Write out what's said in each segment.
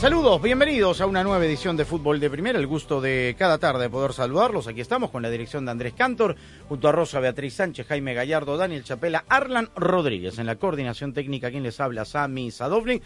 Saludos, bienvenidos a una nueva edición de Fútbol de Primera, el gusto de cada tarde poder saludarlos. Aquí estamos con la dirección de Andrés Cantor, junto a Rosa Beatriz Sánchez, Jaime Gallardo, Daniel Chapela, Arlan Rodríguez, en la coordinación técnica, quien les habla, Sami Sadovnik.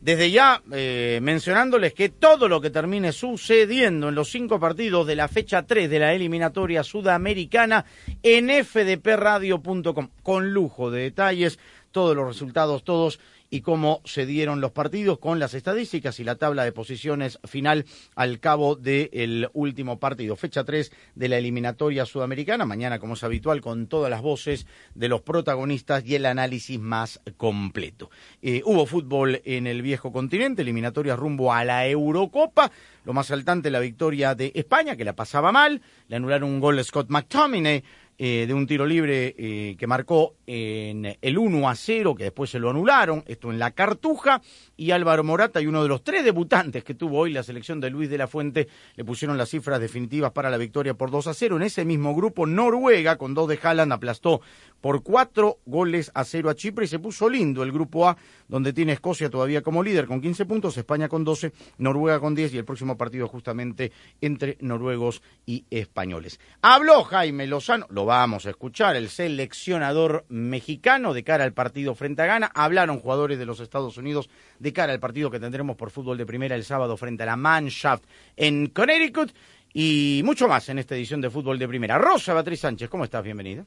Desde ya eh, mencionándoles que todo lo que termine sucediendo en los cinco partidos de la fecha 3 de la eliminatoria sudamericana en fdpradio.com, con lujo de detalles, todos los resultados, todos y cómo se dieron los partidos con las estadísticas y la tabla de posiciones final al cabo del último partido. Fecha 3 de la eliminatoria sudamericana. Mañana, como es habitual, con todas las voces de los protagonistas y el análisis más completo. Eh, hubo fútbol en el viejo continente, eliminatoria rumbo a la Eurocopa. Lo más saltante, la victoria de España, que la pasaba mal. Le anularon un gol a Scott McTominay. Eh, de un tiro libre eh, que marcó en el 1 a 0, que después se lo anularon, esto en la Cartuja, y Álvaro Morata y uno de los tres debutantes que tuvo hoy la selección de Luis de la Fuente le pusieron las cifras definitivas para la victoria por 2 a 0. En ese mismo grupo, Noruega, con dos de Haaland, aplastó por cuatro goles a cero a Chipre y se puso lindo el grupo A, donde tiene Escocia todavía como líder con 15 puntos, España con 12, Noruega con 10 y el próximo partido justamente entre noruegos y españoles. Habló Jaime Lozano, lo vamos a escuchar, el seleccionador mexicano de cara al partido frente a Ghana. Hablaron jugadores de los Estados Unidos de cara al partido que tendremos por fútbol de primera el sábado frente a la Mannschaft en Connecticut y mucho más en esta edición de fútbol de primera. Rosa Beatriz Sánchez, ¿cómo estás? Bienvenida.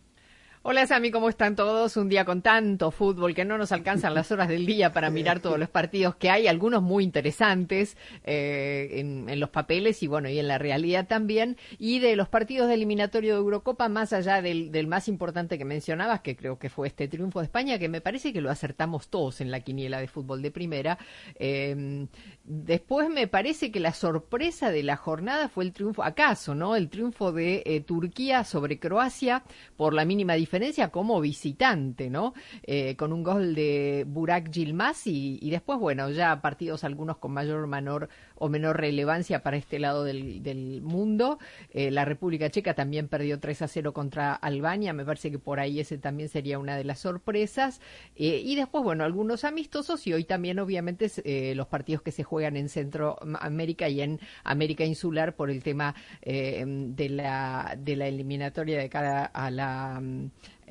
Hola Sami, ¿cómo están todos? Un día con tanto fútbol que no nos alcanzan las horas del día para mirar todos los partidos que hay, algunos muy interesantes eh, en, los papeles y bueno, y en la realidad también. Y de los partidos de eliminatorio de Eurocopa, más allá del, más importante que mencionabas, que creo que fue este triunfo de España, que me parece que lo acertamos todos en la quiniela de fútbol de primera. Eh, después me parece que la sorpresa de la jornada fue el triunfo, acaso, ¿no? El triunfo de eh, Turquía sobre Croacia por la mínima diferencia como visitante, ¿no? Eh, con un gol de Burak Yilmaz y, después, bueno, ya partidos algunos con mayor menor, o menor relevancia para este lado del, mundo. Eh, la República Checa también perdió 3 a 0 contra Albania, me parece que por ahí ese también sería una de las sorpresas. Eh, y después, bueno, algunos amistosos y hoy también, obviamente, eh, los partidos que se juegan en Centroamérica y en América Insular por el tema de, la, de la eliminatoria de cara a la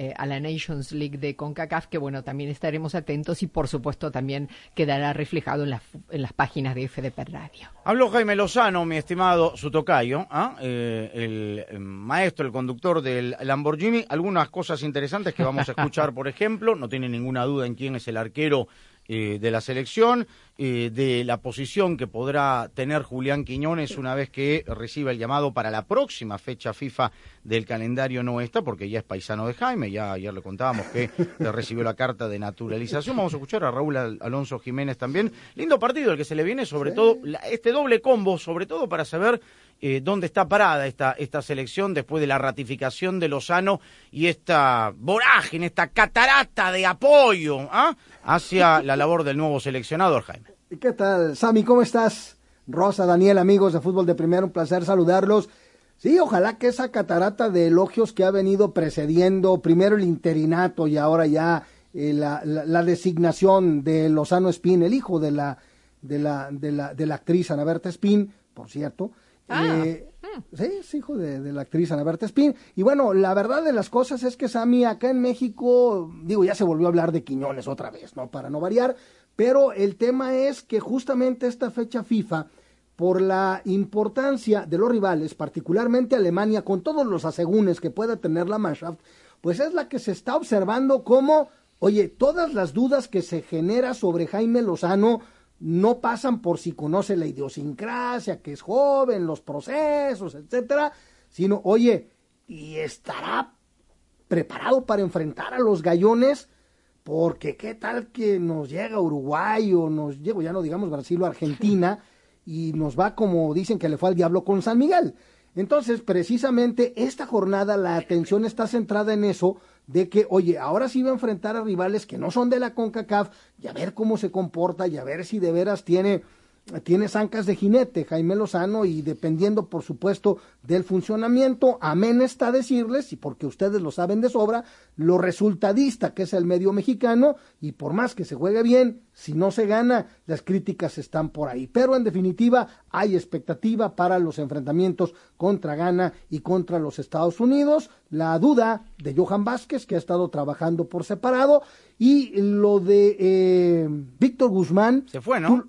eh, a la Nations League de CONCACAF, que bueno, también estaremos atentos y por supuesto también quedará reflejado en, la, en las páginas de FDP Radio. Habló Jaime Lozano, mi estimado Sutocayo, ¿ah? eh, el maestro, el conductor del Lamborghini. Algunas cosas interesantes que vamos a escuchar, por ejemplo, no tiene ninguna duda en quién es el arquero eh, de la selección, eh, de la posición que podrá tener Julián Quiñones una vez que reciba el llamado para la próxima fecha FIFA del calendario no está, porque ya es paisano de Jaime, ya ayer le contábamos que le recibió la carta de naturalización. Vamos a escuchar a Raúl Alonso Jiménez también. Lindo partido el que se le viene, sobre sí. todo este doble combo, sobre todo para saber eh, dónde está parada esta, esta selección después de la ratificación de Lozano y esta vorágine, esta catarata de apoyo ¿ah? hacia la labor del nuevo seleccionador, Jaime. ¿Qué tal, Sami? ¿Cómo estás? Rosa, Daniel, amigos de Fútbol de Primera, un placer saludarlos. Sí, ojalá que esa catarata de elogios que ha venido precediendo, primero el interinato y ahora ya eh, la, designación de Lozano Espín, el hijo de la, de la, de la, de la actriz Ana Berta Espín, por cierto, Ah. Eh, sí, es hijo de, de, la actriz Ana Berta Espín. Y bueno, la verdad de las cosas es que Sammy acá en México, digo, ya se volvió a hablar de Quiñones otra vez, ¿no? Para no variar. Pero el tema es que justamente esta fecha FIFA, por la importancia de los rivales, particularmente Alemania, con todos los asegúnes que pueda tener la Mannschaft, pues es la que se está observando como, oye, todas las dudas que se genera sobre Jaime Lozano no pasan por si conoce la idiosincrasia, que es joven, los procesos, etcétera, sino, oye, y estará preparado para enfrentar a los gallones, porque qué tal que nos llega Uruguay o nos llega, ya no digamos Brasil o Argentina, y nos va como dicen que le fue al diablo con San Miguel. Entonces, precisamente esta jornada la atención está centrada en eso, de que, oye, ahora sí va a enfrentar a rivales que no son de la CONCACAF y a ver cómo se comporta y a ver si de veras tiene tiene zancas de jinete Jaime Lozano y dependiendo por supuesto del funcionamiento, amén está decirles, y porque ustedes lo saben de sobra, lo resultadista que es el medio mexicano y por más que se juegue bien, si no se gana, las críticas están por ahí. Pero en definitiva hay expectativa para los enfrentamientos contra Ghana y contra los Estados Unidos. La duda de Johan Vázquez, que ha estado trabajando por separado, y lo de eh, Víctor Guzmán. Se fue, ¿no?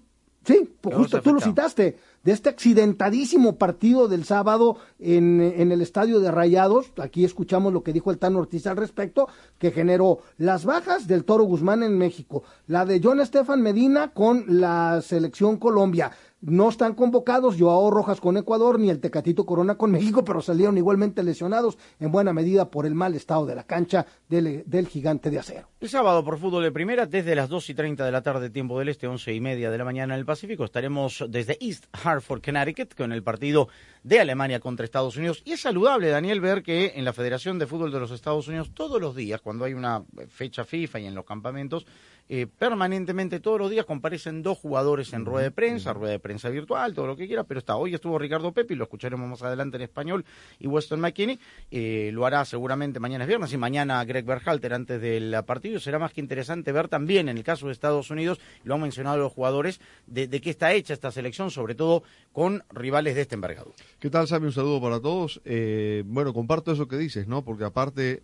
Sí, pues justo tú lo citaste, de este accidentadísimo partido del sábado en, en, el estadio de Rayados. Aquí escuchamos lo que dijo el Tano Ortiz al respecto, que generó las bajas del Toro Guzmán en México, la de John Estefan Medina con la selección Colombia, no están convocados Joao Rojas con Ecuador ni el Tecatito Corona con México, pero salieron igualmente lesionados en buena medida por el mal estado de la cancha del, del gigante de acero. El sábado por fútbol de primera, desde las 2 y 30 de la tarde, tiempo del este, 11 y media de la mañana en el Pacífico, estaremos desde East Hartford, Connecticut, con el partido de Alemania contra Estados Unidos. Y es saludable, Daniel, ver que en la Federación de Fútbol de los Estados Unidos, todos los días, cuando hay una fecha FIFA y en los campamentos, eh, permanentemente todos los días comparecen dos jugadores en rueda de prensa, rueda de prensa virtual, todo lo que quiera, pero está hoy estuvo Ricardo Pepe y lo escucharemos más adelante en español y Weston McKinney eh, lo hará seguramente mañana es viernes y mañana Greg Berhalter antes del partido. Será más que interesante ver también en el caso de Estados Unidos, lo han mencionado los jugadores, de, qué está hecha esta selección, sobre todo con rivales de este envergadura. ¿Qué tal, Sammy? Un saludo para todos. Eh, bueno, comparto eso que dices, ¿no? Porque aparte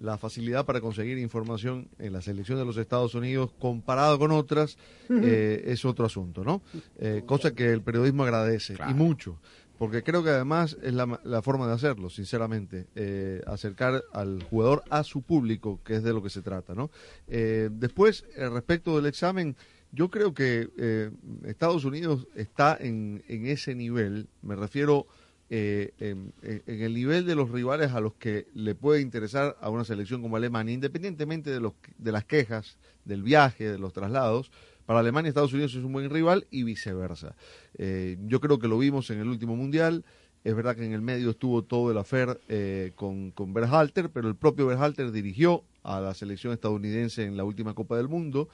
la facilidad para conseguir información en la selección de los Estados Unidos comparado con otras eh, es otro asunto, ¿no? Eh, cosa que el periodismo agradece y mucho, porque creo que además es la, forma de hacerlo, sinceramente, eh, acercar al jugador a su público, que es de lo que se trata, ¿no? después, respecto del examen, yo creo que Estados Unidos está en, en ese nivel, me refiero eh, en, el nivel de los rivales a los que le puede interesar a una selección como Alemania, independientemente de, los, de las quejas, del viaje, de los traslados, para Alemania Estados Unidos es un buen rival y viceversa. Eh, yo creo que lo vimos en el último Mundial. Es verdad que en el medio estuvo todo el afer eh, con, con Berhalter, pero el propio Berhalter dirigió a la selección estadounidense en la última Copa del Mundo.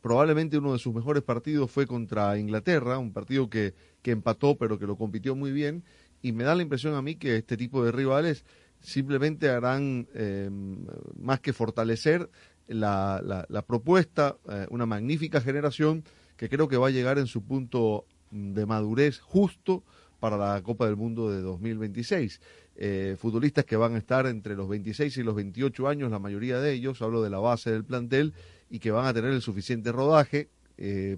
Probablemente uno de sus mejores partidos fue contra Inglaterra, un partido que, que empató pero que lo compitió muy bien y me da la impresión a mí que este tipo de rivales simplemente harán eh, más que fortalecer la, la, propuesta, eh, una magnífica generación que creo que va a llegar en su punto de madurez justo para la Copa del Mundo de 2026. Eh, futbolistas que van a estar entre los 26 y los 28 años, la mayoría de ellos, hablo de la base del plantel, y que van a tener el suficiente rodaje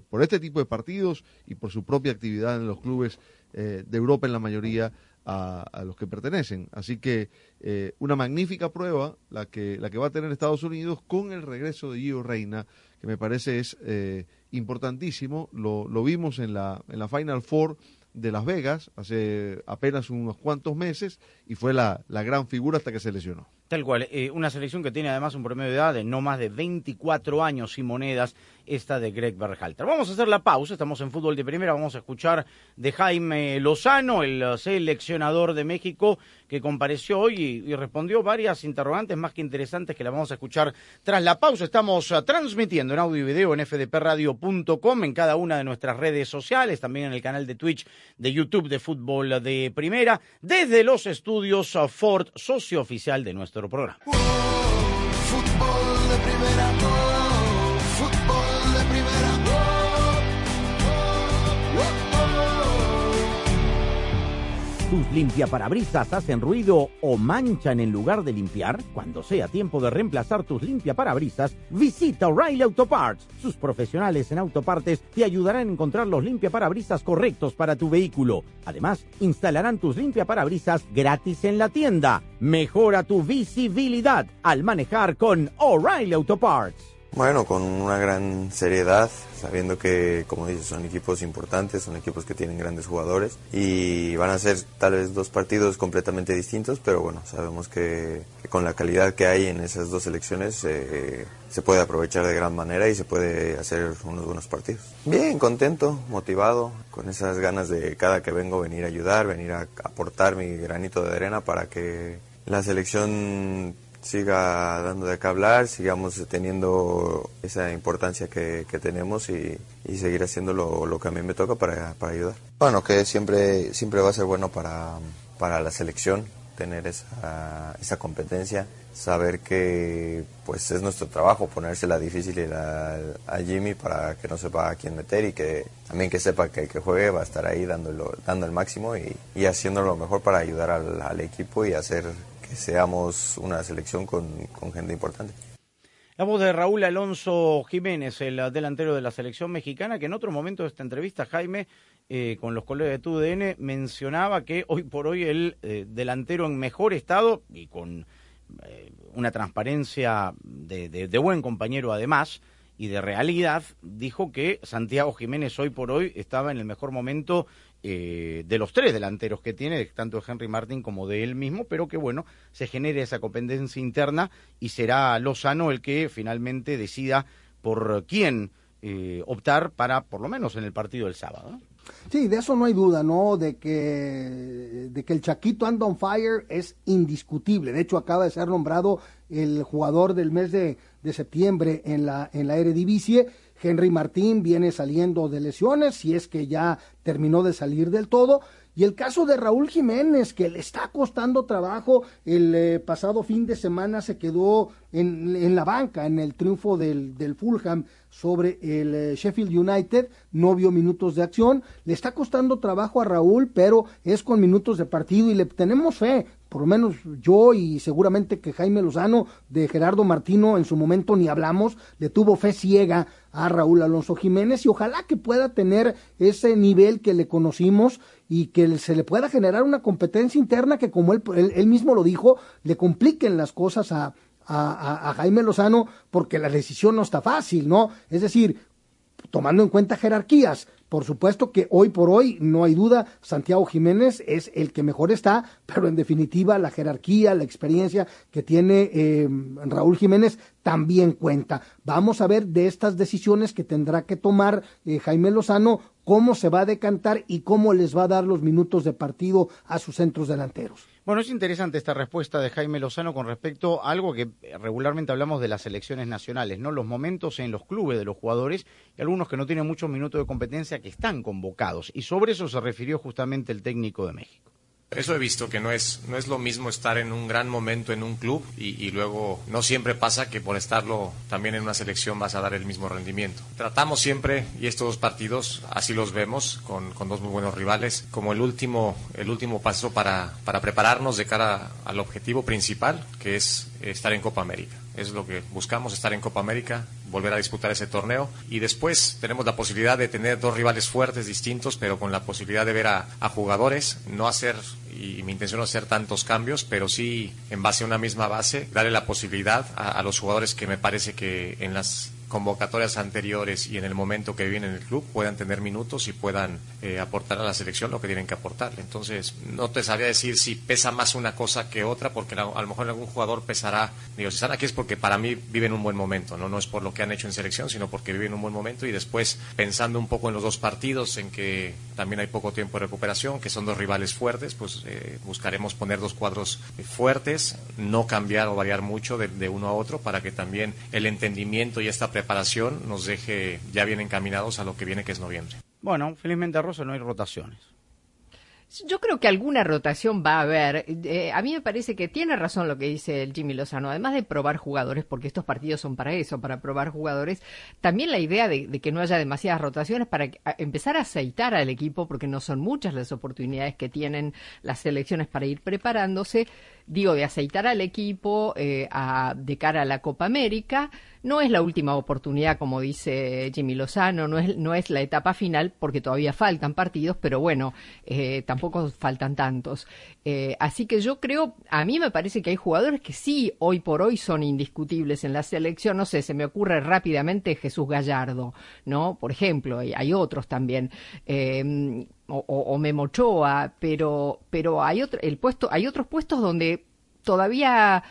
por este tipo de partidos y por su propia actividad en los clubes eh, de Europa en la mayoría a, los que pertenecen. Así que eh, una magnífica prueba la que, la que va a tener Estados Unidos con el regreso de Gio Reina, que me parece es eh, importantísimo. Lo, lo, vimos en la, en la Final Four de Las Vegas hace apenas unos cuantos meses y fue la, la gran figura hasta que se lesionó. Tal cual, eh, una selección que tiene además un promedio de edad de no más de 24 años y monedas, esta de Greg Berhalter. Vamos a hacer la pausa, estamos en fútbol de primera, vamos a escuchar de Jaime Lozano, el seleccionador de México, que compareció hoy y, respondió varias interrogantes más que interesantes que la vamos a escuchar tras la pausa. Estamos uh, transmitiendo en audio y video en fdpradio.com, en cada una de nuestras redes sociales, también en el canal de Twitch de YouTube de fútbol de primera, desde los estudios uh, Ford, socio oficial de nuestro programa. fútbol de primera, ¿Tus limpiaparabrisas hacen ruido o manchan en lugar de limpiar? Cuando sea tiempo de reemplazar tus limpiaparabrisas, visita O'Reilly Auto Parts. Sus profesionales en autopartes te ayudarán a encontrar los limpiaparabrisas correctos para tu vehículo. Además, instalarán tus limpiaparabrisas gratis en la tienda. Mejora tu visibilidad al manejar con O'Reilly Auto Parts. Bueno, con una gran seriedad, sabiendo que, como dices, son equipos importantes, son equipos que tienen grandes jugadores y van a ser tal vez dos partidos completamente distintos, pero bueno, sabemos que, con la calidad que hay en esas dos selecciones eh, se puede aprovechar de gran manera y se puede hacer unos buenos partidos. Bien, contento, motivado, con esas ganas de cada que vengo venir a ayudar, venir a aportar mi granito de arena para que la selección siga dando de qué hablar, sigamos teniendo esa importancia que, tenemos y, seguir haciendo lo, que a mí me toca para, ayudar. Bueno, que siempre, siempre va a ser bueno para, para la selección tener esa, esa competencia, saber que pues es nuestro trabajo ponérsela difícil a, a Jimmy para que no sepa a quién meter y que también que sepa que el que juegue va a estar ahí dándolo, dando el máximo y, y haciendo lo mejor para ayudar al, al equipo y hacer seamos una selección con, gente importante. La voz de Raúl Alonso Jiménez, el delantero de la selección mexicana, que en otro momento de esta entrevista, Jaime, eh, con los colegas de TUDN, mencionaba que hoy por hoy el eh, delantero en mejor estado y con eh, una transparencia de, de, buen compañero además y de realidad, dijo que Santiago Jiménez hoy por hoy estaba en el mejor momento eh, de los tres delanteros que tiene, tanto de Henry Martin como de él mismo, pero que bueno, se genere esa competencia interna y será Lozano el que finalmente decida por quién eh, optar para, por lo menos en el partido del sábado. Sí, de eso no hay duda, ¿no? De que, de que el Chaquito and on fire es indiscutible. De hecho, acaba de ser nombrado el jugador del mes de, de septiembre en la, en la Eredivisie Henry Martín viene saliendo de lesiones, si es que ya terminó de salir del todo. Y el caso de Raúl Jiménez, que le está costando trabajo, el eh, pasado fin de semana se quedó en, en, la banca en el triunfo del, del Fulham sobre el eh, Sheffield United, no vio minutos de acción, le está costando trabajo a Raúl, pero es con minutos de partido y le tenemos fe, por lo menos yo y seguramente que Jaime Lozano de Gerardo Martino en su momento ni hablamos, le tuvo fe ciega a Raúl Alonso Jiménez y ojalá que pueda tener ese nivel que le conocimos y que se le pueda generar una competencia interna que como él, él, mismo lo dijo, le compliquen las cosas a, a, a, Jaime Lozano porque la decisión no está fácil, ¿no? Es decir, tomando en cuenta jerarquías, por supuesto que hoy por hoy, no hay duda, Santiago Jiménez es el que mejor está, pero en definitiva la jerarquía, la experiencia que tiene eh, Raúl Jiménez también cuenta. Vamos a ver de estas decisiones que tendrá que tomar eh, Jaime Lozano, cómo se va a decantar y cómo les va a dar los minutos de partido a sus centros delanteros. Bueno, es interesante esta respuesta de Jaime Lozano con respecto a algo que regularmente hablamos de las selecciones nacionales, ¿no? Los momentos en los clubes de los jugadores y algunos que no tienen muchos minutos de competencia que están convocados. Y sobre eso se refirió justamente el técnico de México. Eso he visto que no es, no es lo mismo estar en un gran momento en un club y, luego no siempre pasa que por estarlo también en una selección vas a dar el mismo rendimiento. Tratamos siempre, y estos dos partidos así los vemos, con, con dos muy buenos rivales, como el último, el último paso para, para prepararnos de cara al objetivo principal, que es estar en Copa América. Es lo que buscamos, estar en Copa América, volver a disputar ese torneo. Y después tenemos la posibilidad de tener dos rivales fuertes, distintos, pero con la posibilidad de ver a, jugadores, no hacer, y mi intención no hacer tantos cambios, pero sí en base a una misma base, darle la posibilidad a los jugadores que me parece que en las convocatorias anteriores y en el momento que viven en el club puedan tener minutos y puedan eh, aportar a la selección lo que tienen que aportarle. Entonces, no te sabría decir si pesa más una cosa que otra, porque a, lo mejor algún jugador pesará, digo, si están aquí es porque para mí viven un buen momento, ¿no? no es por lo que han hecho en selección, sino porque viven un buen momento y después pensando un poco en los dos partidos, en que también hay poco tiempo de recuperación, que son dos rivales fuertes, pues eh, buscaremos poner dos cuadros fuertes, no cambiar o variar mucho de, de uno a otro para que también el entendimiento y esta preparación preparación nos deje ya bien encaminados a lo que viene que es noviembre. Bueno, felizmente a Rosa no hay rotaciones. Yo creo que alguna rotación va a haber. Eh, a mí me parece que tiene razón lo que dice el Jimmy Lozano. Además de probar jugadores, porque estos partidos son para eso, para probar jugadores, también la idea de, que no haya demasiadas rotaciones para empezar a aceitar al equipo, porque no son muchas las oportunidades que tienen las selecciones para ir preparándose digo, de aceitar al equipo eh, de cara a la Copa América. No es la última oportunidad, como dice Jimmy Lozano, no es, no es la etapa final porque todavía faltan partidos, pero bueno, eh, tampoco faltan tantos. Eh, así que yo creo, a mí me parece que hay jugadores que sí, hoy por hoy son indiscutibles en la selección. No sé, se me ocurre rápidamente Jesús Gallardo, ¿no? Por ejemplo, hay otros también o, o, Memochoa, pero, pero hay, otro, el puesto, hay otros puestos donde todavía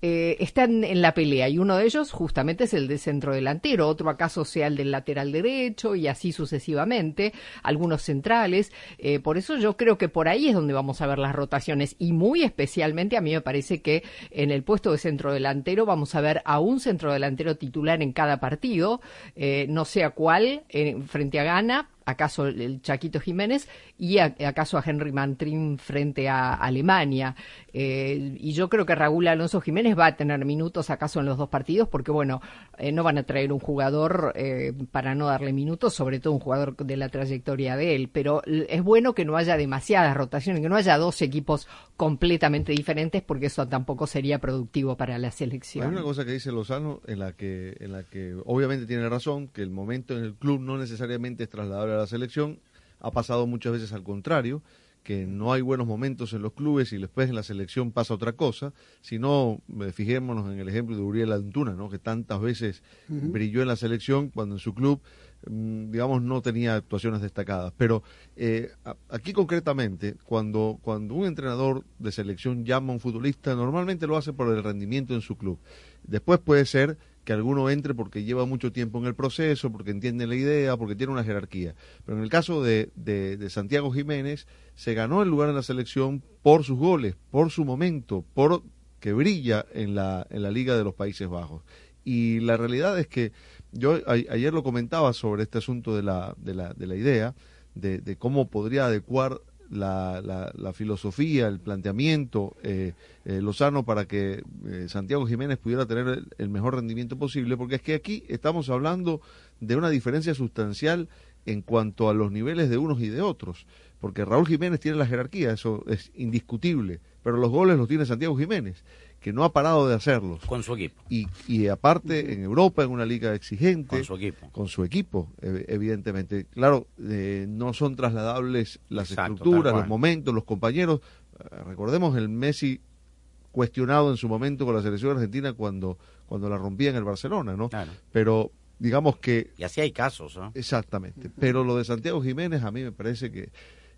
eh, están en la pelea y uno de ellos justamente es el de centro delantero, otro acaso sea el del lateral derecho y así sucesivamente, algunos centrales. Eh, por eso yo creo que por ahí es donde vamos a ver las rotaciones y muy especialmente a mí me parece que en el puesto de centro delantero vamos a ver a un centro delantero titular en cada partido, eh, no sé a cuál, frente a Ghana, acaso el Chaquito Jiménez y acaso a Henry Mantrin frente a Alemania. Eh, y yo creo que Raúl Alonso Jiménez va a tener minutos acaso en los dos partidos porque, bueno, eh, no van a traer un jugador eh, para no darle minutos, sobre todo un jugador de la trayectoria de él. Pero es bueno que no haya demasiadas rotaciones, que no haya dos equipos completamente diferentes porque eso tampoco sería productivo para la selección. Hay una cosa que dice Lozano en la que, en la que obviamente tiene razón, que el momento en el club no necesariamente es trasladable la selección, ha pasado muchas veces al contrario, que no hay buenos momentos en los clubes y después en la selección pasa otra cosa, sino eh, fijémonos en el ejemplo de Uriel Antuna, ¿no? que tantas veces brilló en la selección cuando en su club, digamos, no tenía actuaciones destacadas. Pero eh, aquí concretamente, cuando, cuando un entrenador de selección llama a un futbolista, normalmente lo hace por el rendimiento en su club. Después puede ser que alguno entre porque lleva mucho tiempo en el proceso, porque entiende la idea, porque tiene una jerarquía. Pero en el caso de, de, Santiago Jiménez, se ganó el lugar en la selección por sus goles, por su momento, por que brilla en la, en la Liga de los Países Bajos. Y la realidad es que yo ayer lo comentaba sobre este asunto de la, de la, de la idea, de, de cómo podría adecuar la, la, filosofía, el planteamiento eh, eh, Lozano para que eh, Santiago Jiménez pudiera tener el, mejor rendimiento posible, porque es que aquí estamos hablando de una diferencia sustancial en cuanto a los niveles de unos y de otros, porque Raúl Jiménez tiene la jerarquía, eso es indiscutible, pero los goles los tiene Santiago Jiménez que no ha parado de hacerlos. Con su equipo. Y, y aparte en Europa, en una liga exigente. Con su equipo. Con su equipo, evidentemente. Claro, eh, no son trasladables las estructuras, los momentos, los compañeros. Eh, recordemos el Messi cuestionado en su momento con la selección argentina cuando, cuando la rompía en el Barcelona, ¿no? Claro. Pero digamos que... Y así hay casos, ¿no? Exactamente. Pero lo de Santiago Jiménez a mí me parece que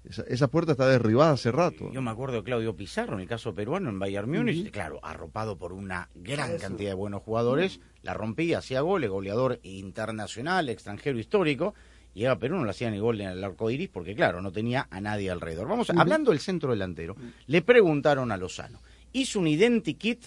esa, puerta está derribada hace rato. Yo me acuerdo de Claudio Pizarro, en el caso peruano, en Bayern Múnich, claro, arropado por una gran cantidad de buenos jugadores, la rompía, hacía goles, goleador internacional, extranjero histórico, llegaba a Perú, no le hacía ni gol en el arco iris, porque claro, no tenía a nadie alrededor. Vamos, hablando del centro delantero, le preguntaron a Lozano, hizo un identikit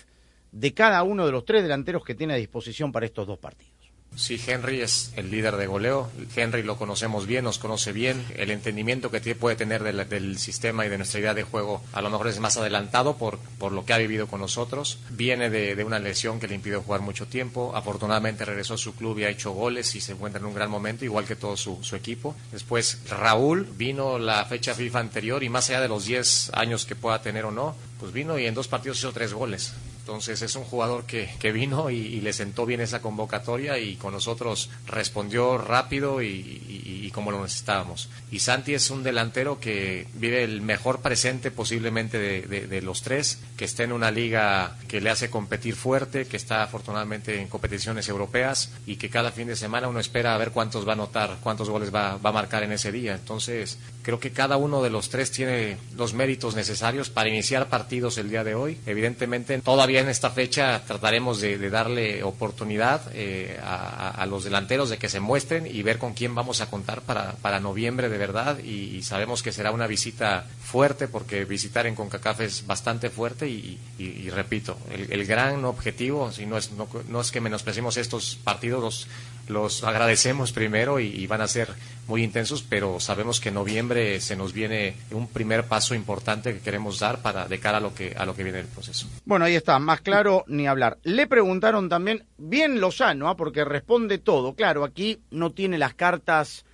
de cada uno de los tres delanteros que tiene a disposición para estos dos partidos. Sí, Henry es el líder de goleo. Henry lo conocemos bien, nos conoce bien. El entendimiento que puede tener del, sistema y de nuestra idea de juego a lo mejor es más adelantado por, por lo que ha vivido con nosotros. Viene de, una lesión que le impidió jugar mucho tiempo. Afortunadamente regresó a su club y ha hecho goles y se encuentra en un gran momento, igual que todo su, su equipo. Después Raúl vino la fecha FIFA anterior y más allá de los 10 años que pueda tener o no, pues vino y en dos partidos hizo tres goles. Entonces es un jugador que, que vino y, le sentó bien esa convocatoria y con nosotros respondió rápido y, como lo necesitábamos. Y Santi es un delantero que vive el mejor presente posiblemente de, de, los tres, que está en una liga que le hace competir fuerte, que está afortunadamente en competiciones europeas y que cada fin de semana uno espera a ver cuántos va a anotar, cuántos goles va, va a marcar en ese día. Entonces creo que cada uno de los tres tiene los méritos necesarios para iniciar partidos el día de hoy. Evidentemente todavía en esta fecha trataremos de, darle oportunidad eh, a, los delanteros de que se muestren y ver con quién vamos a contar para, para noviembre de verdad. Y, sabemos que será una visita fuerte porque visitar en CONCACAF es bastante fuerte y, repito, el, gran objetivo, si no es, no, es que menosprecemos estos partidos, los, agradecemos primero y, van a ser muy intensos, pero sabemos que en noviembre se nos viene un primer paso importante que queremos dar para de cara a lo que a lo que viene el proceso. Bueno, ahí está, más claro ni hablar. Le preguntaron también, bien Lozano, ¿ah? porque responde todo. Claro, aquí no tiene las cartas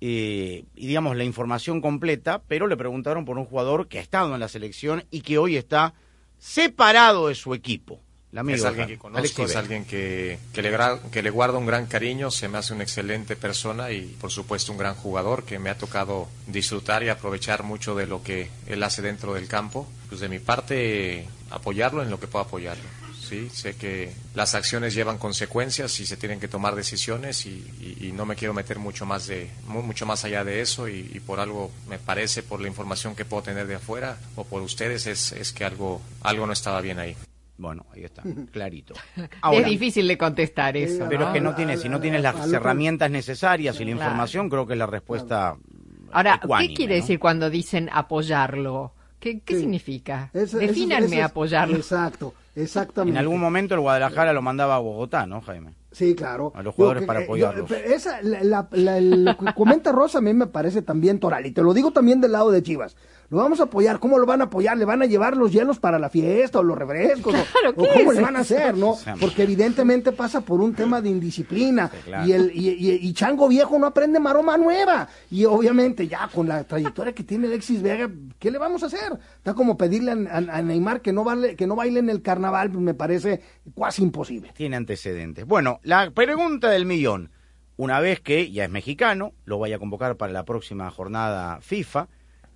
eh, y digamos la información completa, pero le preguntaron por un jugador que ha estado en la selección y que hoy está separado de su equipo. El amigo es alguien que conozco, es alguien que, que, le, que le guarda un gran cariño, se me hace una excelente persona y por supuesto un gran jugador que me ha tocado disfrutar y aprovechar mucho de lo que él hace dentro del campo. Pues de mi parte, apoyarlo en lo que pueda apoyarlo. Sí, sé que las acciones llevan consecuencias y se tienen que tomar decisiones y, y- y no me quiero meter mucho más de mu- mucho más allá de eso y, y por algo me parece por la información que puedo tener de afuera o por ustedes es, es que algo algo no estaba bien ahí. Bueno, ahí está, clarito. es difícil de contestar eso. Pero es que no tienes, si no tienes las herramientas necesarias y la Claro. información, creo que es la respuesta. Ahora, ¿qué quiere ¿no? decir cuando dicen apoyarlo? ¿Qué, qué Sí. significa? Es- es- Defínanme es- apoyarlo. Exacto, exactamente. En algún momento el Guadalajara lo mandaba a Bogotá, ¿no, Jaime? Sí, claro. A los jugadores para eh, apoyarlos. yo- esa, la, la- la- el- lo que comenta Rosa a mí me parece también toral. Y te lo digo también del lado de Chivas. Lo vamos a apoyar. ¿Cómo lo van a apoyar? ¿Le van a llevar los hielos para la fiesta o los refrescos? o- Claro, o, ¿qué cómo es le van a hacer, no? Porque evidentemente pasa por un tema de indisciplina. Sí, claro. y, el, y, y- y Chango Viejo no aprende maroma nueva. Y obviamente ya con la trayectoria que tiene Alexis Vega, ¿qué le vamos a hacer? Está como pedirle a, a- a Neymar que no, vale, que no baile en el carnaval, me parece casi imposible. Tiene antecedentes. Bueno, la pregunta del millón. Una vez que ya es mexicano, lo vaya a convocar para la próxima jornada FIFA,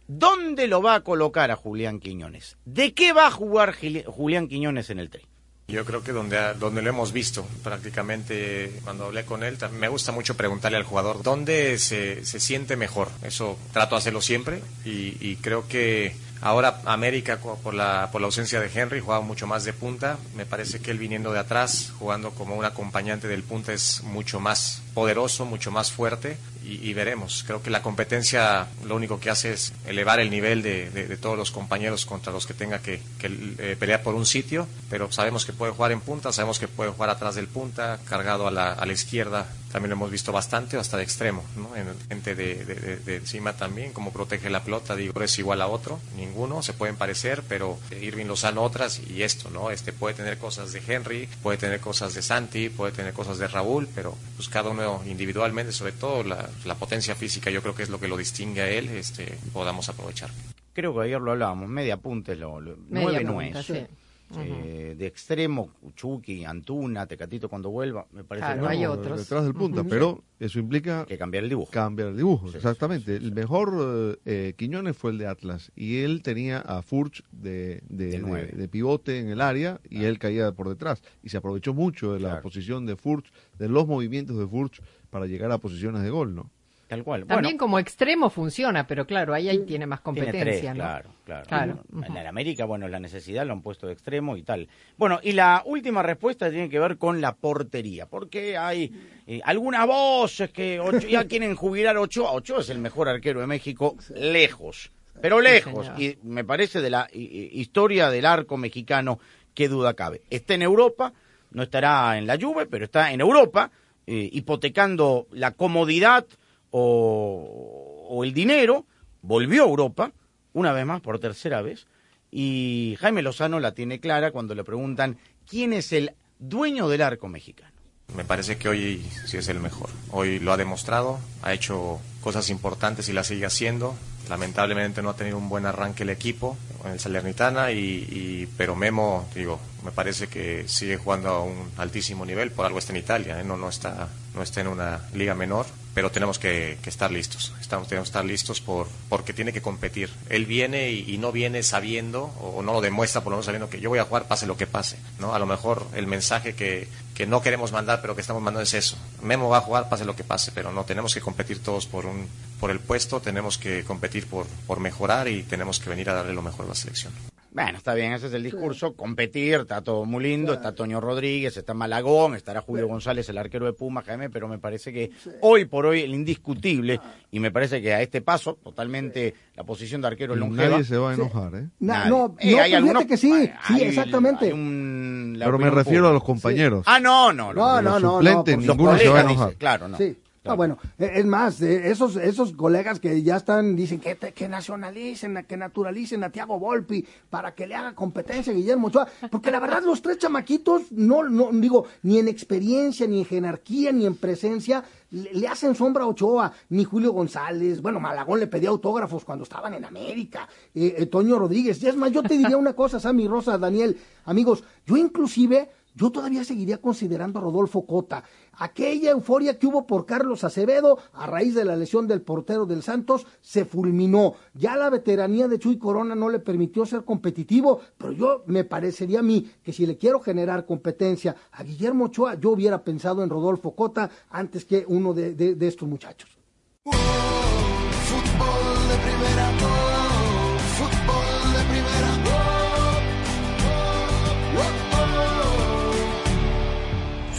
¿dónde lo va a colocar a Julián Quiñones? ¿De qué va a jugar Julián Quiñones en el tri? Yo creo que donde, donde lo hemos visto prácticamente cuando hablé con él, me gusta mucho preguntarle al jugador dónde se, se siente mejor. Eso trato de hacerlo siempre y, y creo que ahora América por la, por la ausencia de Henry jugaba mucho más de punta. Me parece que él viniendo de atrás, jugando como un acompañante del punta es mucho más poderoso, mucho más fuerte y, y veremos. Creo que la competencia lo único que hace es elevar el nivel de, de- de todos los compañeros contra los que tenga que, que, eh, pelear por un sitio, pero sabemos que puede jugar en punta, sabemos que puede jugar atrás del punta, cargado a la, a la izquierda, también lo hemos visto bastante, hasta de extremo, ¿no? en gente de- de encima también, como protege la pelota, digo, es igual a otro, ninguno, se pueden parecer, pero Irving Lozano otras y esto, ¿no? Este puede tener cosas de Henry, puede tener cosas de Santi, puede tener cosas de Raúl, pero pues cada uno individualmente, sobre todo la, potencia física, yo creo que es lo que lo distingue a él, este, podamos aprovechar. Creo que ayer lo hablábamos, media punta es lo, 9-9. Eh, de extremo, Chucky, Antuna, Tecatito cuando vuelva, me parece claro, que no hay otros. detrás del punta, pero eso implica que cambiar el dibujo. Cambiar el dibujo, exactamente. El mejor eh, eh, Quiñones fue el de Atlas y él tenía a Furch de, de, pivote en el área y él caía por detrás y se aprovechó mucho de la posición de Furch, de los movimientos de Furch para llegar a posiciones de gol, ¿no? Tal cual. También bueno, como extremo funciona, pero claro, ahí, ahí tiene más Tiene competencia, tres, ¿no? claro, claro. Claro. En el América, bueno, la necesidad lo han puesto de extremo y tal. Bueno, y la última respuesta tiene que ver con la portería, porque hay eh, algunas voces que ya quieren jubilar a Ochoa. Ochoa es el mejor arquero de México, lejos, pero lejos. y me parece de la historia del arco mexicano, qué duda cabe. Está en Europa, no estará en la Juve, pero está en Europa, eh, hipotecando la comodidad o, el dinero, volvió a Europa, una vez más, por tercera vez, y Jaime Lozano la tiene clara cuando le preguntan quién es el dueño del arco mexicano. Me parece que hoy sí es el mejor. Hoy lo ha demostrado, ha hecho cosas importantes y las sigue haciendo. Lamentablemente no ha tenido un buen arranque el equipo en el Salernitana, y, y- pero Memo, digo, me parece que sigue jugando a un altísimo nivel, por algo está en Italia, ¿eh? no, no, está, no está en una liga menor, pero tenemos que, que estar listos, estamos, tenemos que estar listos por, porque tiene que competir. Él viene y, no viene sabiendo, o no lo demuestra por lo menos sabiendo que yo voy a jugar pase lo que pase, ¿no? A lo mejor el mensaje que, que no queremos mandar, pero que estamos mandando es eso. Memo va a jugar pase lo que pase, pero no, tenemos que competir todos por un por el puesto, tenemos que competir por, por mejorar y tenemos que venir a darle lo mejor a la selección. Bueno, está bien, ese es el discurso, competir, está todo muy lindo, está Toño Rodríguez, está Malagón, estará Julio González, el arquero de Puma, Jaime, pero me parece que hoy por hoy el indiscutible, y me parece que a este paso, totalmente la posición de arquero es longeva. nadie se va a enojar, ¿eh? Na- Nadie. no, Eh, no, hay algunos- que sí, sí, hay- exactamente. hay un- la Pero me refiero a los compañeros. Ah, no, no, No, los no, no, suplentes, no, Los ninguno se va a enojar. dice, claro, no. Sí. Ah, bueno, e, es más, esos, esos colegas que ya están, dicen que, que nacionalicen, que naturalicen a Tiago Volpi para que le haga competencia a Guillermo Ochoa, porque la verdad los tres chamaquitos, no, no digo, ni en experiencia, ni en jerarquía, ni en presencia, le, hacen sombra a Ochoa, ni Julio González, bueno, Malagón le pedía autógrafos cuando estaban en América, eh, eh, Toño Rodríguez, y es más, yo te diría una cosa, Sammy Rosa, Daniel, amigos, yo inclusive yo todavía seguiría considerando a Rodolfo Cota. Aquella euforia que hubo por Carlos Acevedo a raíz de la lesión del portero del Santos se fulminó. Ya la veteranía de Chuy Corona no le permitió ser competitivo, pero yo me parecería a mí que si le quiero generar competencia a Guillermo Ochoa, yo hubiera pensado en Rodolfo Cota antes que uno de, estos muchachos.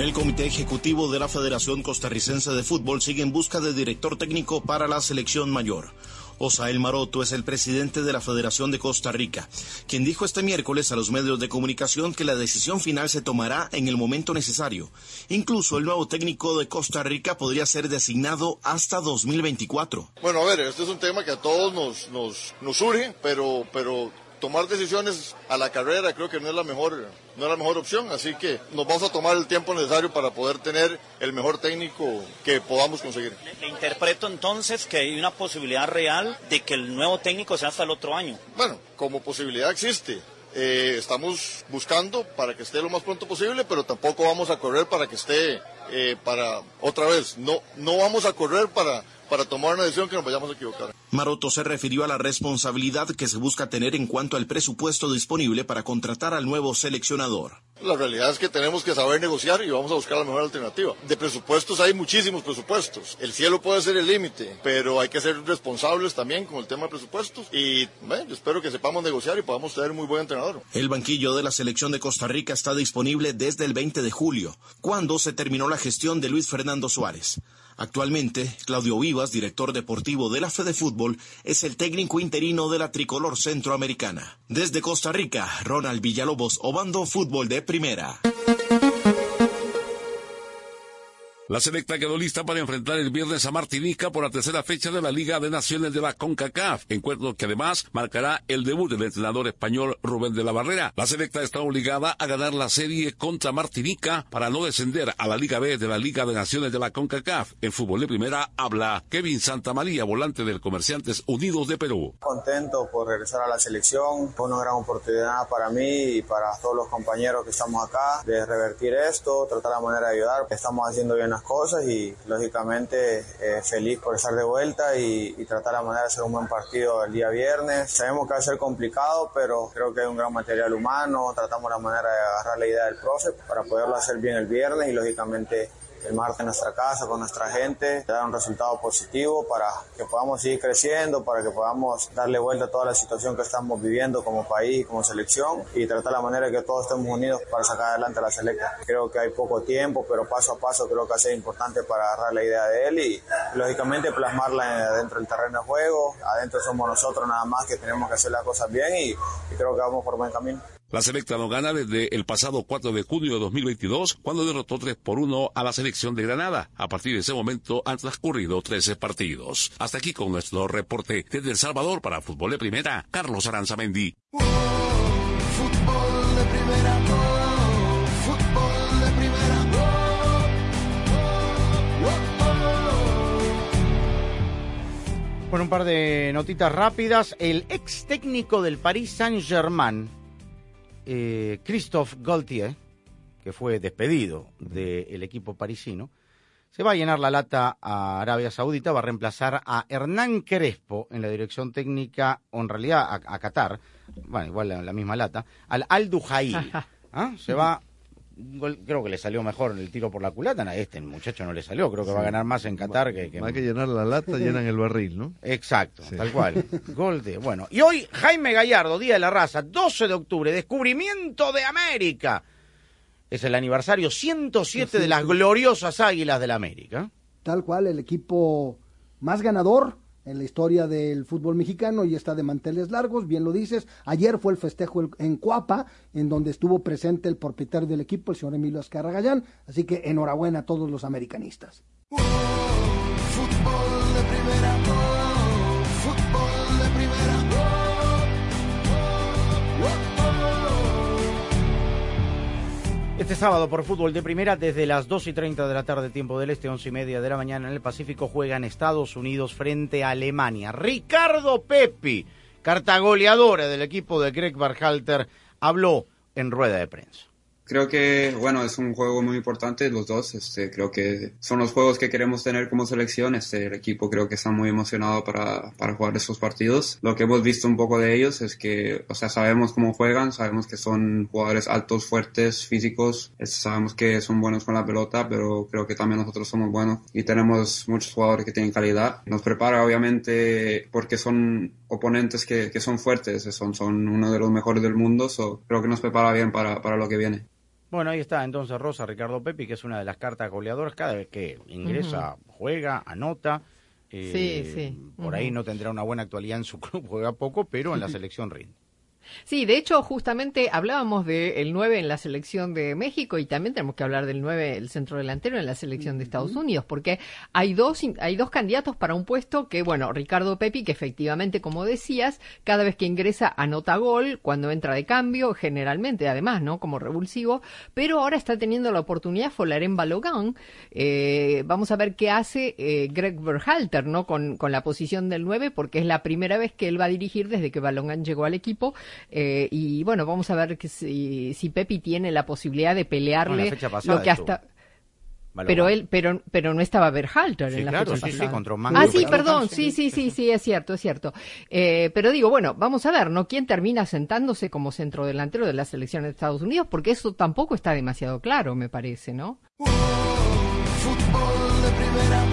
El Comité Ejecutivo de la Federación Costarricense de Fútbol sigue en busca de director técnico para la selección mayor. Osael Maroto es el presidente de la Federación de Costa Rica, quien dijo este miércoles a los medios de comunicación que la decisión final se tomará en el momento necesario. Incluso el nuevo técnico de Costa Rica podría ser designado hasta 2024. Bueno, a ver, este es un tema que a todos nos, nos, surge, pero, pero tomar decisiones a la carrera creo que no es la mejor no es la mejor opción, así que nos vamos a tomar el tiempo necesario para poder tener el mejor técnico que podamos conseguir. Le, interpreto entonces que hay una posibilidad real de que el nuevo técnico sea hasta el otro año. Bueno, como posibilidad existe. Eh, estamos buscando para que esté lo más pronto posible, pero tampoco vamos a correr para que esté eh, para otra vez. No, no vamos a correr para para tomar una decisión que nos vayamos a equivocar. Maroto se refirió a la responsabilidad que se busca tener en cuanto al presupuesto disponible para contratar al nuevo seleccionador. La realidad es que tenemos que saber negociar y vamos a buscar la mejor alternativa. De presupuestos hay muchísimos presupuestos. El cielo puede ser el límite, pero hay que ser responsables también con el tema de presupuestos y bueno, espero que sepamos negociar y podamos tener un muy buen entrenador. El banquillo de la selección de Costa Rica está disponible desde el 20 de julio, cuando se terminó la gestión de Luis Fernando Suárez. Actualmente, Claudio Vivas, director deportivo de la Fede Fútbol, es el técnico interino de la tricolor centroamericana. Desde Costa Rica, Ronald Villalobos, Obando Fútbol de Primera. La selecta quedó lista para enfrentar el viernes a Martinica por la tercera fecha de la Liga de Naciones de la CONCACAF, encuentro que además marcará el debut del entrenador español Rubén de la Barrera. La selecta está obligada a ganar la serie contra Martinica para no descender a la Liga B de la Liga de Naciones de la CONCACAF. En fútbol de primera habla Kevin Santamaría, volante del Comerciantes Unidos de Perú. Contento por regresar a la selección, fue una gran oportunidad para mí y para todos los compañeros que estamos acá de revertir esto, tratar la manera de ayudar. Estamos haciendo bien las cosas y lógicamente eh, feliz por estar de vuelta y, tratar la manera de hacer un buen partido el día viernes. Sabemos que va a ser complicado, pero creo que hay un gran material humano, tratamos la manera de agarrar la idea del profe para poderlo hacer bien el viernes y lógicamente el martes en nuestra casa con nuestra gente, dar un resultado positivo para que podamos seguir creciendo, para que podamos darle vuelta a toda la situación que estamos viviendo como país, como selección y tratar la manera de que todos estemos unidos para sacar adelante a la selecta. Creo que hay poco tiempo, pero paso a paso creo que va a ser importante para agarrar la idea de él y lógicamente plasmarla dentro del terreno de juego. Adentro somos nosotros nada más que tenemos que hacer las cosas bien y creo que vamos por buen camino. La selecta no gana desde el pasado 4 de junio de 2022, cuando derrotó 3 por 1 a la selección de Granada. A partir de ese momento han transcurrido 13 partidos. Hasta aquí con nuestro reporte desde El Salvador para Fútbol de Primera, Carlos Aranzamendi. primera, fútbol un par de notitas rápidas. El ex técnico del Paris Saint-Germain, eh, Christophe Gaultier, que fue despedido del equipo parisino, se va a llenar la lata a Arabia Saudita, va a reemplazar a Hernán Crespo en la dirección técnica, o en realidad a, Qatar, bueno, igual la, misma lata, al Al Duhail. ¿ah? Se va creo que le salió mejor el tiro por la culata, a este muchacho no le salió, creo que va a ganar más en Qatar que, que... Hay que llenar la lata, llenan el barril, ¿no? Exacto, tal cual. Gol de... Bueno, y hoy Jaime Gallardo, Día de la Raza, 12 de octubre, descubrimiento de América. Es el aniversario 107 de las gloriosas Águilas de la América. Tal cual, el equipo más ganador en la historia del fútbol mexicano y está de manteles largos, bien lo dices. Ayer fue el festejo en Cuapa, en donde estuvo presente el propietario del equipo, el señor Emilio Azcarra Gallán. Así que enhorabuena a todos los americanistas. Fútbol de primera, Este sábado por fútbol de primera, desde las 2 y 30 de la tarde, tiempo del este, 11 y media de la mañana en el Pacífico, juegan Estados Unidos frente a Alemania. Ricardo Pepi, carta goleadora del equipo de Greg Barhalter, habló en rueda de prensa. Creo que, bueno, es un juego muy importante los dos. Este, creo que son los juegos que queremos tener como selección. Este, el equipo creo que está muy emocionado para, para jugar esos partidos. Lo que hemos visto un poco de ellos es que, o sea, sabemos cómo juegan, sabemos que son jugadores altos, fuertes, físicos. Este, sabemos que son buenos con la pelota, pero creo que también nosotros somos buenos y tenemos muchos jugadores que tienen calidad. Nos prepara, obviamente, porque son oponentes que, que son fuertes, son, son uno de los mejores del mundo. So, creo que nos prepara bien para, para lo que viene. Bueno, ahí está entonces Rosa Ricardo Pepi, que es una de las cartas goleadoras. Cada vez que ingresa, juega, anota. Eh, Sí, sí. Por ahí no tendrá una buena actualidad en su club, juega poco, pero en la selección rinde. Sí, de hecho, justamente hablábamos del 9 en la selección de México y también tenemos que hablar del 9, el centro delantero en la selección de Estados Unidos, porque hay dos, hay dos candidatos para un puesto que, bueno, Ricardo Pepi, que efectivamente, como decías, cada vez que ingresa anota gol, cuando entra de cambio, generalmente, además, ¿no? Como revulsivo, pero ahora está teniendo la oportunidad Folaren Balogan. Eh, vamos a ver qué hace eh, Greg Berhalter, ¿no? Con, con la posición del 9, porque es la primera vez que él va a dirigir desde que Balogan llegó al equipo. Eh, y bueno, vamos a ver que si, si Pepi tiene la posibilidad de pelearle en la fecha pasada lo que hasta. estuvo. Pero él, pero, pero no estaba Berhalter Sí, en la claro, fecha sí, sí, pasada. contra Mango ah, sí, perdón, sí, sí, sí, sí, sí, es cierto, es cierto. Eh, pero digo, bueno, vamos a ver, ¿no? ¿Quién termina sentándose como centrodelantero de la selección de Estados Unidos? Porque eso tampoco está demasiado claro, me parece, ¿no? fútbol de primera,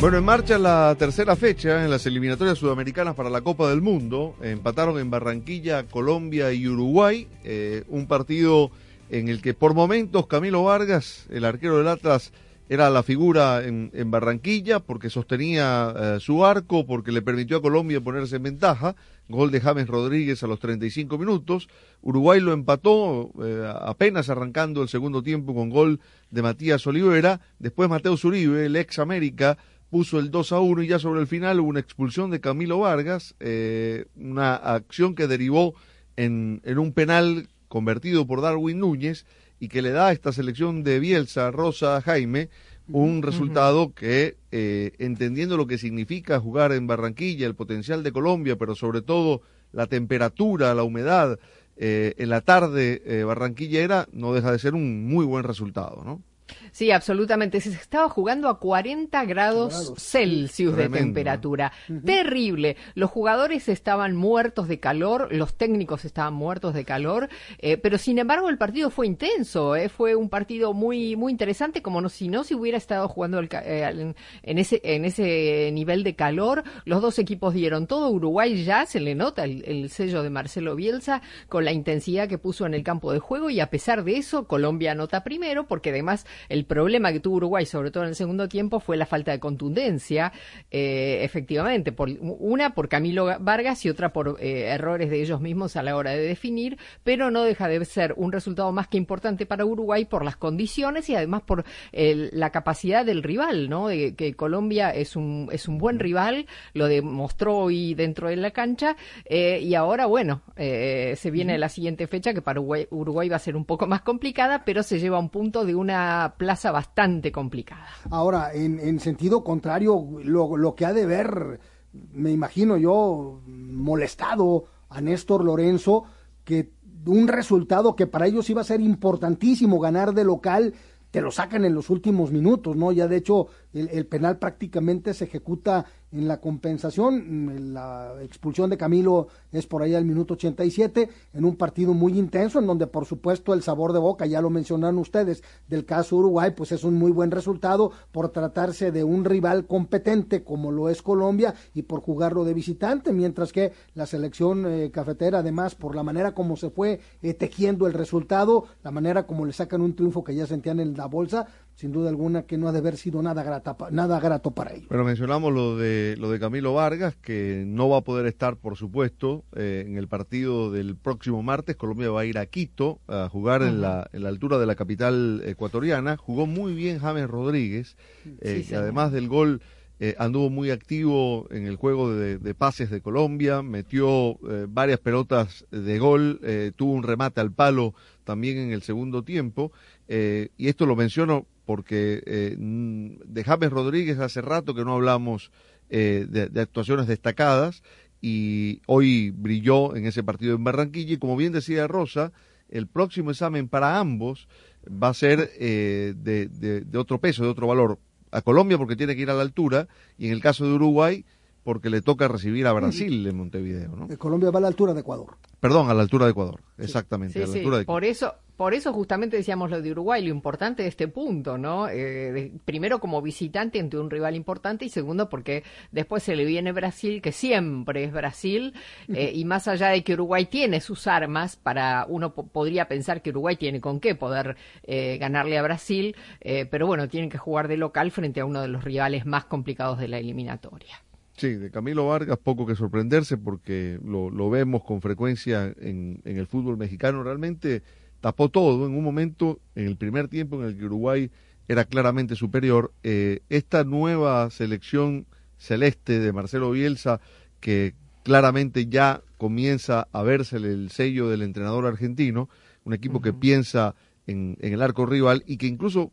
Bueno, en marcha la tercera fecha en las eliminatorias sudamericanas para la Copa del Mundo. Empataron en Barranquilla, Colombia y Uruguay. eh, un partido en el que por momentos Camilo Vargas, el arquero del Atlas, era la figura en, Barranquilla porque sostenía eh, su arco, porque le permitió a Colombia ponerse en ventaja. Gol de James Rodríguez a los 35 minutos. Uruguay lo empató eh, apenas arrancando el segundo tiempo con gol de Matías Olivera. Después Mateo Zuribe, el ex América, puso el 2 a 1 y ya sobre el final hubo una expulsión de Camilo Vargas, eh, una acción que derivó en, en un penal convertido por Darwin Núñez y que le da a esta selección de Bielsa, Rosa, Jaime, un resultado que, eh, entendiendo lo que significa jugar en Barranquilla, el potencial de Colombia, pero sobre todo la temperatura, la humedad eh, en la tarde eh, barranquillera, no deja de ser un muy buen resultado, ¿no? Sí, absolutamente. Se estaba jugando a 40 grados, Celsius de temperatura. Terrible. Los jugadores estaban muertos de calor, los técnicos estaban muertos de calor, eh, pero sin embargo el partido fue intenso. eh, Fue un partido muy muy interesante, como no, si no se hubiera estado jugando el eh, en, en ese en ese nivel de calor. Los dos equipos dieron todo. Uruguay ya se le nota el, el sello de Marcelo Bielsa con la intensidad que puso en el campo de juego y a pesar de eso Colombia anota primero porque además el problema que tuvo Uruguay, sobre todo en el segundo tiempo, fue la falta de contundencia, eh, efectivamente, por, una por Camilo Vargas y otra por eh, errores de ellos mismos a la hora de definir, pero no deja de ser un resultado más que importante para Uruguay por las condiciones y además por el- la capacidad del rival, ¿no? De que Colombia es un, es un buen rival, lo demostró hoy dentro de la cancha, eh, y ahora, bueno, eh, se viene la siguiente fecha que para Uruguay, Uruguay va a ser un poco más complicada, pero se lleva un punto de una plaza bastante complicada. Ahora, en, en sentido contrario, lo, lo que ha de ver, me imagino yo, molestado a Néstor Lorenzo, que un resultado que para ellos iba a ser importantísimo ganar de local, te lo sacan en los últimos minutos, ¿no? Ya de hecho el, el penal prácticamente se ejecuta en la compensación, la expulsión de Camilo es por ahí al minuto 87, en un partido muy intenso, en donde por supuesto el sabor de boca, ya lo mencionaron ustedes, del caso Uruguay, pues es un muy buen resultado por tratarse de un rival competente como lo es Colombia y por jugarlo de visitante, mientras que la selección eh, cafetera, además, por la manera como se fue eh, tejiendo el resultado, la manera como le sacan un triunfo que ya sentían en la bolsa, sin duda alguna que no ha de haber sido nada, grata, nada grato para ellos. Bueno, mencionamos lo de, lo de Camilo Vargas, que no va a poder estar, por supuesto, eh, en el partido del próximo martes. Colombia va a ir a Quito a jugar en, la, en la altura de la capital ecuatoriana. Jugó muy bien James Rodríguez, eh, que además del gol eh, anduvo muy activo en el juego de, de pases de Colombia, metió eh, varias pelotas de gol, eh, tuvo un remate al palo también en el segundo tiempo. Eh, y esto lo menciono porque eh, de James Rodríguez hace rato que no hablamos eh, de, de, actuaciones destacadas y hoy brilló en ese partido en Barranquilla y como bien decía Rosa, el próximo examen para ambos va a ser eh, de, de, de, otro peso, de otro valor. A Colombia porque tiene que ir a la altura y en el caso de Uruguay porque le toca recibir a Brasil en Montevideo. ¿no? Colombia va a la altura de Ecuador. Perdón, a la altura de Ecuador, exactamente. Sí, a la sí. altura de... Por eso, por eso justamente decíamos lo de Uruguay, lo importante de este punto, ¿no? Eh, de, primero como visitante ante un rival importante y segundo porque después se le viene Brasil, que siempre es Brasil, eh, y más allá de que Uruguay tiene sus armas, para uno podría pensar que Uruguay tiene con qué poder eh, ganarle a Brasil, eh, pero bueno, tienen que jugar de local frente a uno de los rivales más complicados de la eliminatoria. Sí, de Camilo Vargas poco que sorprenderse porque lo, lo vemos con frecuencia en, en, el fútbol mexicano. Realmente tapó todo en un momento, en el primer tiempo en el que Uruguay era claramente superior. Eh, esta nueva selección celeste de Marcelo Bielsa, que claramente ya comienza a verse el sello del entrenador argentino, un equipo uh -huh. que piensa en, en, el arco rival y que incluso,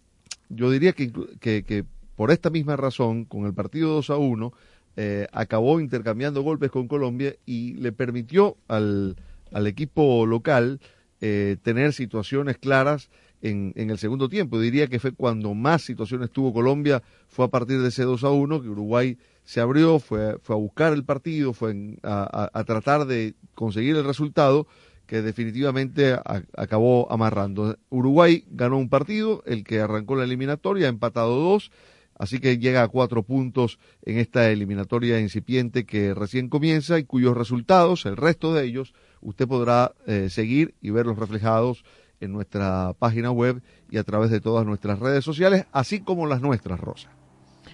yo diría que, que, que por esta misma razón, con el partido 2 a 1, eh, acabó intercambiando golpes con Colombia y le permitió al, al equipo local eh, tener situaciones claras en, en, el segundo tiempo. Diría que fue cuando más situaciones tuvo Colombia, fue a partir de ese 2 a 1 que Uruguay se abrió, fue, fue a buscar el partido, fue en, a, a, tratar de conseguir el resultado que definitivamente acabó amarrando. Uruguay ganó un partido, el que arrancó la eliminatoria, ha empatado dos Así que llega a cuatro puntos en esta eliminatoria incipiente que recién comienza y cuyos resultados, el resto de ellos, usted podrá eh, seguir y verlos reflejados en nuestra página web y a través de todas nuestras redes sociales, así como las nuestras, Rosa.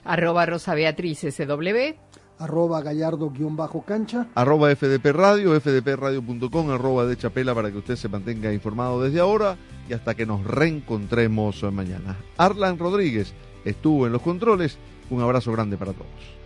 Arroba Rosa Beatriz SW. Arroba Gallardo-cancha. Arroba FDP Radio, fdpradio.com, arroba de Chapela para que usted se mantenga informado desde ahora y hasta que nos reencontremos mañana. Arlan Rodríguez estuvo en los controles. Un abrazo grande para todos.